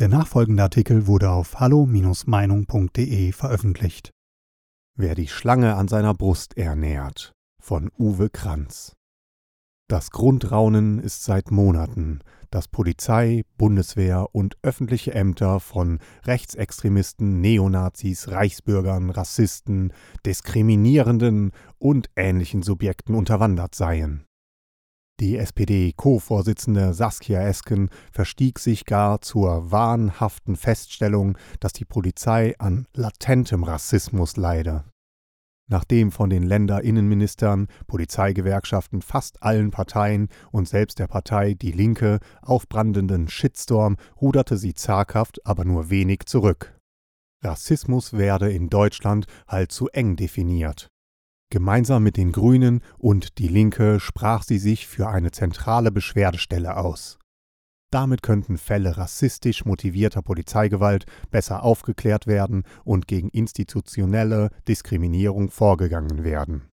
Der nachfolgende Artikel wurde auf hallo-meinung.de veröffentlicht. Wer die Schlange an seiner Brust ernährt von Uwe Kranz. Das Grundraunen ist seit Monaten, dass Polizei, Bundeswehr und öffentliche Ämter von Rechtsextremisten, Neonazis, Reichsbürgern, Rassisten, Diskriminierenden und ähnlichen Subjekten unterwandert seien. Die SPD-Co-Vorsitzende Saskia Esken verstieg sich gar zur wahnhaften Feststellung, dass die Polizei an latentem Rassismus leide. Nachdem von den Länderinnenministern, Polizeigewerkschaften, fast allen Parteien und selbst der Partei Die Linke aufbrandenden Shitstorm ruderte sie zaghaft, aber nur wenig zurück. Rassismus werde in Deutschland halt zu eng definiert. Gemeinsam mit den Grünen und Die Linke sprach sie sich für eine zentrale Beschwerdestelle aus. Damit könnten Fälle rassistisch motivierter Polizeigewalt besser aufgeklärt werden und gegen institutionelle Diskriminierung vorgegangen werden.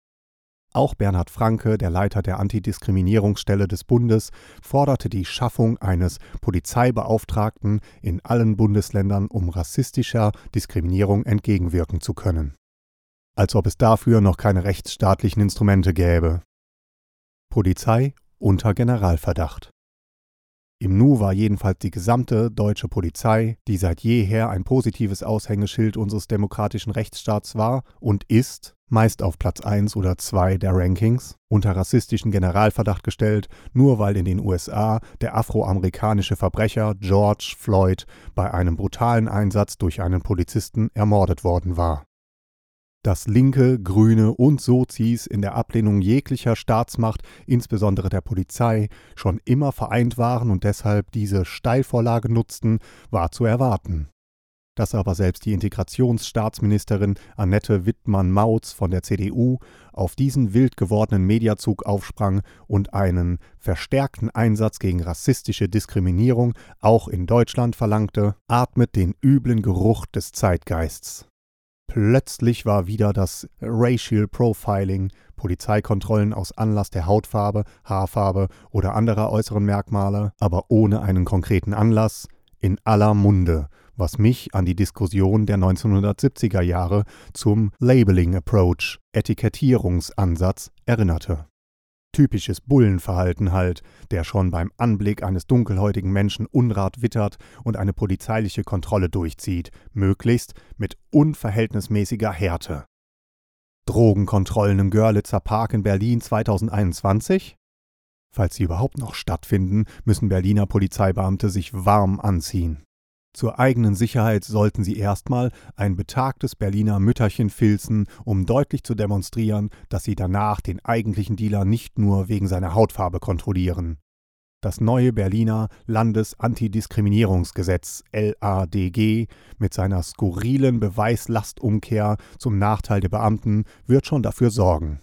Auch Bernhard Franke, der Leiter der Antidiskriminierungsstelle des Bundes, forderte die Schaffung eines Polizeibeauftragten in allen Bundesländern, um rassistischer Diskriminierung entgegenwirken zu können als ob es dafür noch keine rechtsstaatlichen Instrumente gäbe. Polizei unter Generalverdacht. Im Nu war jedenfalls die gesamte deutsche Polizei, die seit jeher ein positives Aushängeschild unseres demokratischen Rechtsstaats war und ist, meist auf Platz 1 oder 2 der Rankings, unter rassistischen Generalverdacht gestellt, nur weil in den USA der afroamerikanische Verbrecher George Floyd bei einem brutalen Einsatz durch einen Polizisten ermordet worden war dass Linke, Grüne und Sozis in der Ablehnung jeglicher Staatsmacht, insbesondere der Polizei, schon immer vereint waren und deshalb diese Steilvorlage nutzten, war zu erwarten. Dass aber selbst die Integrationsstaatsministerin Annette Wittmann-Mautz von der CDU auf diesen wild gewordenen Mediazug aufsprang und einen verstärkten Einsatz gegen rassistische Diskriminierung auch in Deutschland verlangte, atmet den üblen Geruch des Zeitgeists. Plötzlich war wieder das Racial Profiling, Polizeikontrollen aus Anlass der Hautfarbe, Haarfarbe oder anderer äußeren Merkmale, aber ohne einen konkreten Anlass, in aller Munde, was mich an die Diskussion der 1970er Jahre zum Labeling Approach, Etikettierungsansatz erinnerte typisches Bullenverhalten halt, der schon beim Anblick eines dunkelhäutigen Menschen Unrat wittert und eine polizeiliche Kontrolle durchzieht, möglichst mit unverhältnismäßiger Härte. Drogenkontrollen im Görlitzer Park in Berlin 2021? Falls sie überhaupt noch stattfinden, müssen Berliner Polizeibeamte sich warm anziehen. Zur eigenen Sicherheit sollten sie erstmal ein betagtes Berliner Mütterchen filzen, um deutlich zu demonstrieren, dass sie danach den eigentlichen Dealer nicht nur wegen seiner Hautfarbe kontrollieren. Das neue Berliner Landesantidiskriminierungsgesetz LADG mit seiner skurrilen Beweislastumkehr zum Nachteil der Beamten wird schon dafür sorgen.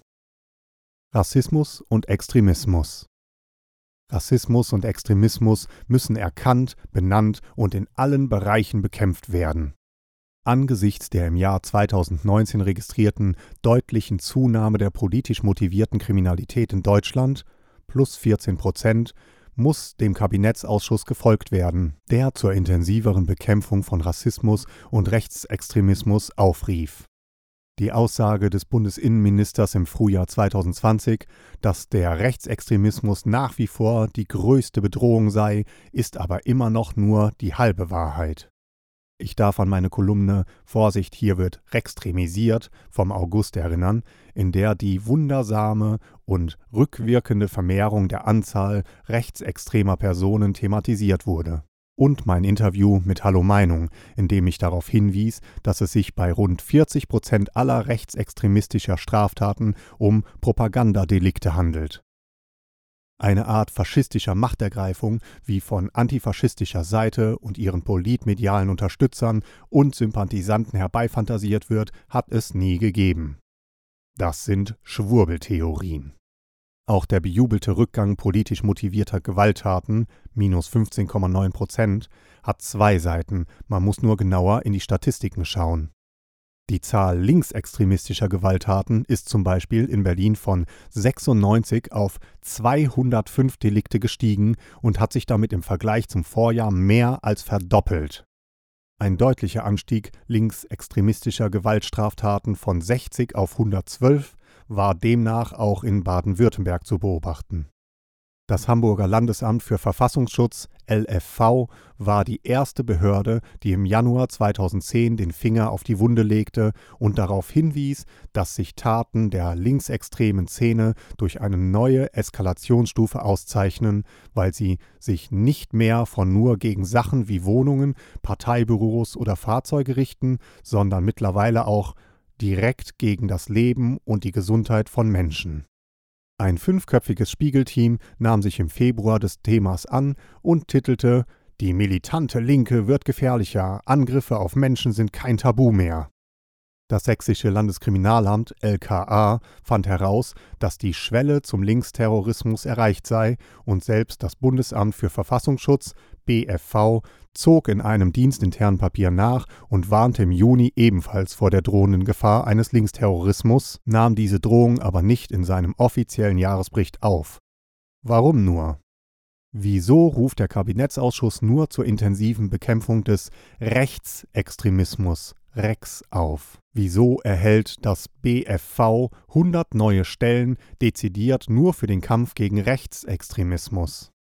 Rassismus und Extremismus Rassismus und Extremismus müssen erkannt, benannt und in allen Bereichen bekämpft werden. Angesichts der im Jahr 2019 registrierten deutlichen Zunahme der politisch motivierten Kriminalität in Deutschland plus 14 Prozent muss dem Kabinettsausschuss gefolgt werden, der zur intensiveren Bekämpfung von Rassismus und Rechtsextremismus aufrief die Aussage des Bundesinnenministers im Frühjahr 2020, dass der Rechtsextremismus nach wie vor die größte Bedrohung sei, ist aber immer noch nur die halbe Wahrheit. Ich darf an meine Kolumne Vorsicht, hier wird rextremisiert vom August erinnern, in der die wundersame und rückwirkende Vermehrung der Anzahl rechtsextremer Personen thematisiert wurde und mein Interview mit Hallo Meinung, in dem ich darauf hinwies, dass es sich bei rund 40 Prozent aller rechtsextremistischer Straftaten um Propagandadelikte handelt. Eine Art faschistischer Machtergreifung, wie von antifaschistischer Seite und ihren politmedialen Unterstützern und Sympathisanten herbeifantasiert wird, hat es nie gegeben. Das sind Schwurbeltheorien. Auch der bejubelte Rückgang politisch motivierter Gewalttaten minus 15,9 Prozent hat zwei Seiten, man muss nur genauer in die Statistiken schauen. Die Zahl linksextremistischer Gewalttaten ist zum Beispiel in Berlin von 96 auf 205 Delikte gestiegen und hat sich damit im Vergleich zum Vorjahr mehr als verdoppelt. Ein deutlicher Anstieg linksextremistischer Gewaltstraftaten von 60 auf 112 war demnach auch in Baden-Württemberg zu beobachten. Das Hamburger Landesamt für Verfassungsschutz LFV war die erste Behörde, die im Januar 2010 den Finger auf die Wunde legte und darauf hinwies, dass sich Taten der linksextremen Szene durch eine neue Eskalationsstufe auszeichnen, weil sie sich nicht mehr von nur gegen Sachen wie Wohnungen, Parteibüros oder Fahrzeuge richten, sondern mittlerweile auch direkt gegen das Leben und die Gesundheit von Menschen. Ein fünfköpfiges Spiegelteam nahm sich im Februar des Themas an und titelte Die militante Linke wird gefährlicher, Angriffe auf Menschen sind kein Tabu mehr. Das sächsische Landeskriminalamt LKA fand heraus, dass die Schwelle zum Linksterrorismus erreicht sei und selbst das Bundesamt für Verfassungsschutz BFV zog in einem dienstinternen Papier nach und warnte im Juni ebenfalls vor der drohenden Gefahr eines Linksterrorismus, nahm diese Drohung aber nicht in seinem offiziellen Jahresbericht auf. Warum nur? Wieso ruft der Kabinettsausschuss nur zur intensiven Bekämpfung des Rechtsextremismus Rex auf? Wieso erhält das BFV 100 neue Stellen dezidiert nur für den Kampf gegen Rechtsextremismus?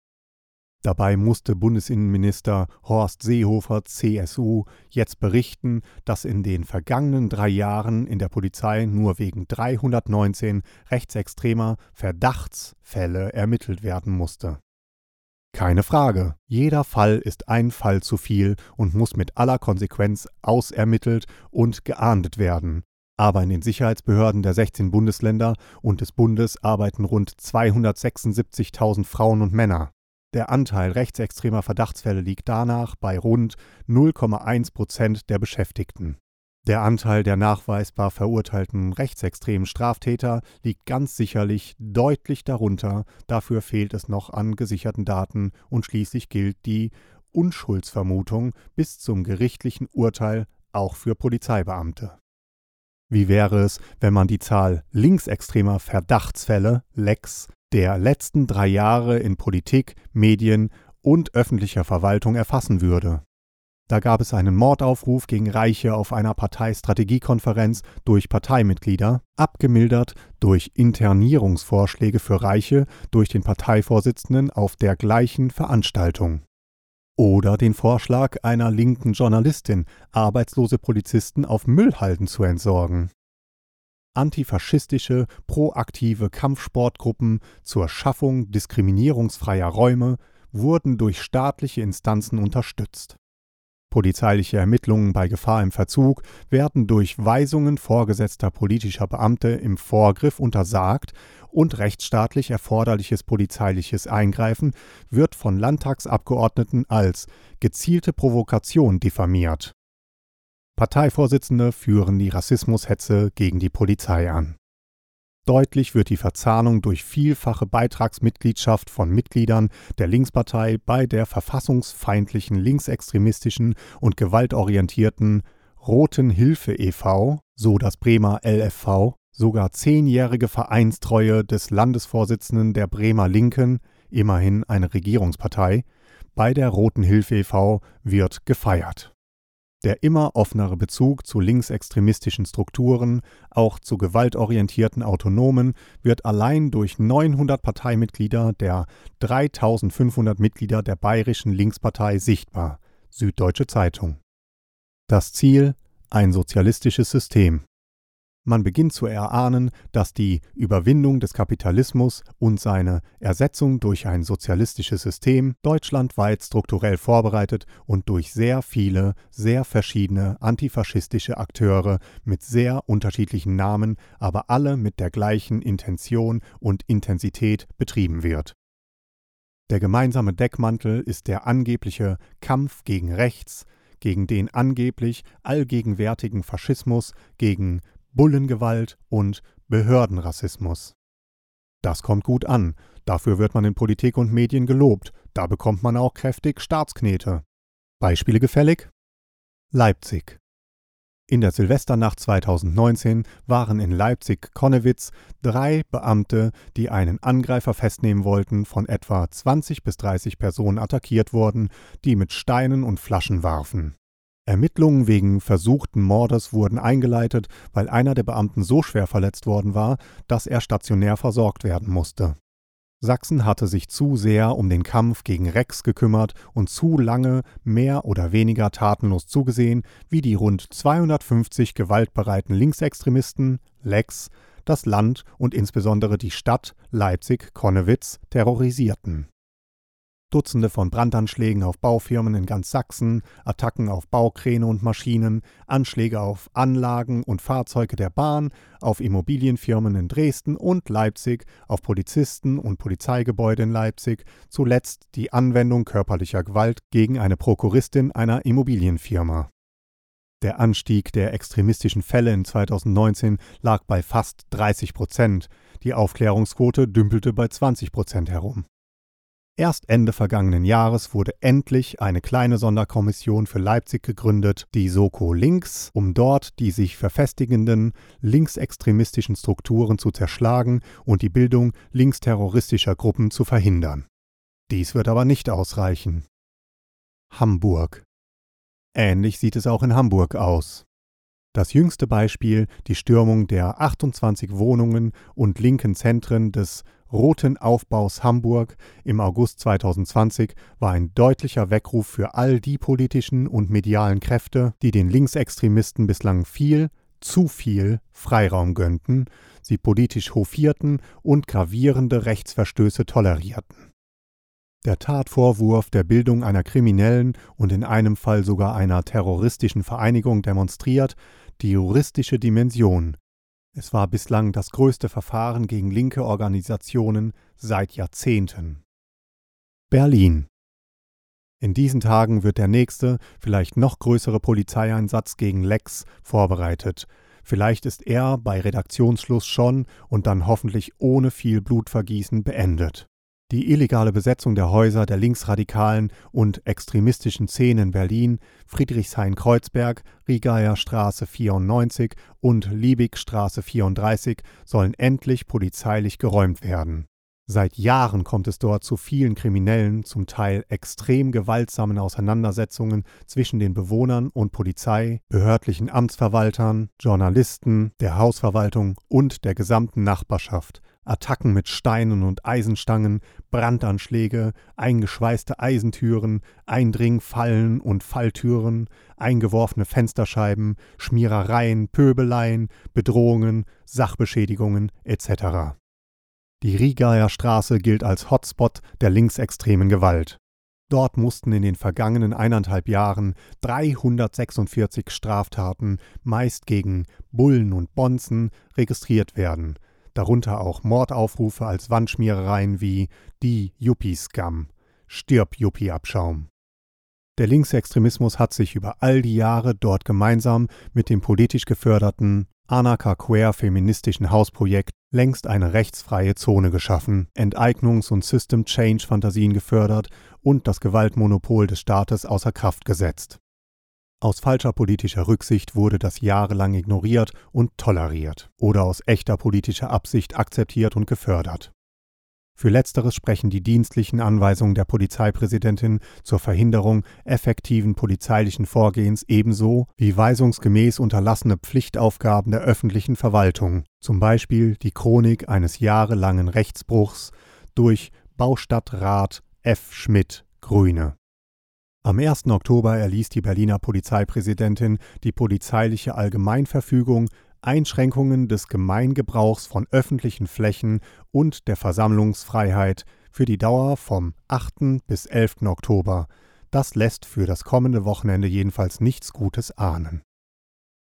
Dabei musste Bundesinnenminister Horst Seehofer CSU jetzt berichten, dass in den vergangenen drei Jahren in der Polizei nur wegen 319 rechtsextremer Verdachtsfälle ermittelt werden musste. Keine Frage, jeder Fall ist ein Fall zu viel und muss mit aller Konsequenz ausermittelt und geahndet werden. Aber in den Sicherheitsbehörden der 16 Bundesländer und des Bundes arbeiten rund 276.000 Frauen und Männer. Der Anteil rechtsextremer Verdachtsfälle liegt danach bei rund 0,1 Prozent der Beschäftigten. Der Anteil der nachweisbar verurteilten rechtsextremen Straftäter liegt ganz sicherlich deutlich darunter, dafür fehlt es noch an gesicherten Daten und schließlich gilt die Unschuldsvermutung bis zum gerichtlichen Urteil auch für Polizeibeamte. Wie wäre es, wenn man die Zahl linksextremer Verdachtsfälle, Lex, der letzten drei Jahre in Politik, Medien und öffentlicher Verwaltung erfassen würde. Da gab es einen Mordaufruf gegen Reiche auf einer Parteistrategiekonferenz durch Parteimitglieder, abgemildert durch Internierungsvorschläge für Reiche durch den Parteivorsitzenden auf der gleichen Veranstaltung. Oder den Vorschlag einer linken Journalistin, arbeitslose Polizisten auf Müllhalden zu entsorgen antifaschistische, proaktive Kampfsportgruppen zur Schaffung diskriminierungsfreier Räume wurden durch staatliche Instanzen unterstützt. Polizeiliche Ermittlungen bei Gefahr im Verzug werden durch Weisungen vorgesetzter politischer Beamte im Vorgriff untersagt und rechtsstaatlich erforderliches polizeiliches Eingreifen wird von Landtagsabgeordneten als gezielte Provokation diffamiert Parteivorsitzende führen die Rassismushetze gegen die Polizei an. Deutlich wird die Verzahnung durch vielfache Beitragsmitgliedschaft von Mitgliedern der Linkspartei bei der verfassungsfeindlichen linksextremistischen und gewaltorientierten Roten Hilfe e.V., so das Bremer LFV, sogar zehnjährige Vereinstreue des Landesvorsitzenden der Bremer Linken, immerhin eine Regierungspartei, bei der Roten Hilfe e.V. wird gefeiert. Der immer offenere Bezug zu linksextremistischen Strukturen, auch zu gewaltorientierten Autonomen, wird allein durch 900 Parteimitglieder der 3500 Mitglieder der Bayerischen Linkspartei sichtbar. Süddeutsche Zeitung. Das Ziel ein sozialistisches System. Man beginnt zu erahnen, dass die Überwindung des Kapitalismus und seine Ersetzung durch ein sozialistisches System deutschlandweit strukturell vorbereitet und durch sehr viele, sehr verschiedene antifaschistische Akteure mit sehr unterschiedlichen Namen, aber alle mit der gleichen Intention und Intensität betrieben wird. Der gemeinsame Deckmantel ist der angebliche Kampf gegen rechts, gegen den angeblich allgegenwärtigen Faschismus, gegen Bullengewalt und Behördenrassismus. Das kommt gut an, dafür wird man in Politik und Medien gelobt, da bekommt man auch kräftig Staatsknete. Beispiele gefällig? Leipzig. In der Silvesternacht 2019 waren in Leipzig-Konnewitz drei Beamte, die einen Angreifer festnehmen wollten, von etwa 20 bis 30 Personen attackiert worden, die mit Steinen und Flaschen warfen. Ermittlungen wegen versuchten Mordes wurden eingeleitet, weil einer der Beamten so schwer verletzt worden war, dass er stationär versorgt werden musste. Sachsen hatte sich zu sehr um den Kampf gegen Rex gekümmert und zu lange mehr oder weniger tatenlos zugesehen, wie die rund 250 gewaltbereiten Linksextremisten Lex das Land und insbesondere die Stadt Leipzig-Konnewitz terrorisierten Dutzende von Brandanschlägen auf Baufirmen in ganz Sachsen, Attacken auf Baukräne und Maschinen, Anschläge auf Anlagen und Fahrzeuge der Bahn, auf Immobilienfirmen in Dresden und Leipzig, auf Polizisten und Polizeigebäude in Leipzig, zuletzt die Anwendung körperlicher Gewalt gegen eine Prokuristin einer Immobilienfirma. Der Anstieg der extremistischen Fälle in 2019 lag bei fast 30 Prozent, die Aufklärungsquote dümpelte bei 20 Prozent herum. Erst Ende vergangenen Jahres wurde endlich eine kleine Sonderkommission für Leipzig gegründet, die Soko Links, um dort die sich verfestigenden linksextremistischen Strukturen zu zerschlagen und die Bildung linksterroristischer Gruppen zu verhindern. Dies wird aber nicht ausreichen. Hamburg. Ähnlich sieht es auch in Hamburg aus. Das jüngste Beispiel, die Stürmung der 28 Wohnungen und linken Zentren des Roten Aufbaus Hamburg im August 2020 war ein deutlicher Weckruf für all die politischen und medialen Kräfte, die den Linksextremisten bislang viel, zu viel Freiraum gönnten, sie politisch hofierten und gravierende Rechtsverstöße tolerierten. Der Tatvorwurf der Bildung einer kriminellen und in einem Fall sogar einer terroristischen Vereinigung demonstriert die juristische Dimension es war bislang das größte Verfahren gegen linke Organisationen seit Jahrzehnten. Berlin. In diesen Tagen wird der nächste, vielleicht noch größere Polizeieinsatz gegen Lex vorbereitet. Vielleicht ist er bei Redaktionsschluss schon und dann hoffentlich ohne viel Blutvergießen beendet. Die illegale Besetzung der Häuser der linksradikalen und extremistischen Szene in Berlin, Friedrichshain-Kreuzberg, Rigaer Straße 94 und Liebigstraße 34 sollen endlich polizeilich geräumt werden. Seit Jahren kommt es dort zu vielen kriminellen, zum Teil extrem gewaltsamen Auseinandersetzungen zwischen den Bewohnern und Polizei, behördlichen Amtsverwaltern, Journalisten, der Hausverwaltung und der gesamten Nachbarschaft. Attacken mit Steinen und Eisenstangen, Brandanschläge, eingeschweißte Eisentüren, Eindringfallen und Falltüren, eingeworfene Fensterscheiben, Schmierereien, Pöbeleien, Bedrohungen, Sachbeschädigungen etc. Die Rigaer Straße gilt als Hotspot der linksextremen Gewalt. Dort mussten in den vergangenen eineinhalb Jahren 346 Straftaten, meist gegen Bullen und Bonzen, registriert werden – darunter auch Mordaufrufe als Wandschmierereien wie die Yuppie-Scum, Stirb Yuppie-Abschaum. Der Linksextremismus hat sich über all die Jahre dort gemeinsam mit dem politisch geförderten Anarcha-Queer-feministischen Hausprojekt längst eine rechtsfreie Zone geschaffen, Enteignungs- und System-Change-Fantasien gefördert und das Gewaltmonopol des Staates außer Kraft gesetzt. Aus falscher politischer Rücksicht wurde das jahrelang ignoriert und toleriert oder aus echter politischer Absicht akzeptiert und gefördert. Für letzteres sprechen die dienstlichen Anweisungen der Polizeipräsidentin zur Verhinderung effektiven polizeilichen Vorgehens ebenso wie weisungsgemäß unterlassene Pflichtaufgaben der öffentlichen Verwaltung, zum Beispiel die Chronik eines jahrelangen Rechtsbruchs durch Baustadtrat F. Schmidt, Grüne. Am 1. Oktober erließ die Berliner Polizeipräsidentin die polizeiliche Allgemeinverfügung Einschränkungen des Gemeingebrauchs von öffentlichen Flächen und der Versammlungsfreiheit für die Dauer vom 8. bis 11. Oktober. Das lässt für das kommende Wochenende jedenfalls nichts Gutes ahnen.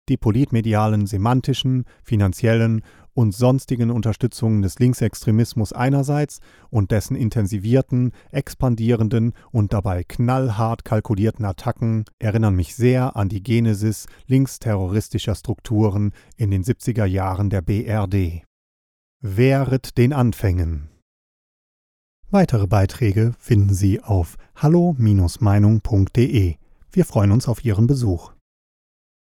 Die politmedialen, semantischen, finanziellen und sonstigen Unterstützungen des Linksextremismus einerseits und dessen intensivierten, expandierenden und dabei knallhart kalkulierten Attacken erinnern mich sehr an die Genesis linksterroristischer Strukturen in den 70er Jahren der BRD. Wehret den Anfängen. Weitere Beiträge finden Sie auf hallo-meinung.de. Wir freuen uns auf Ihren Besuch.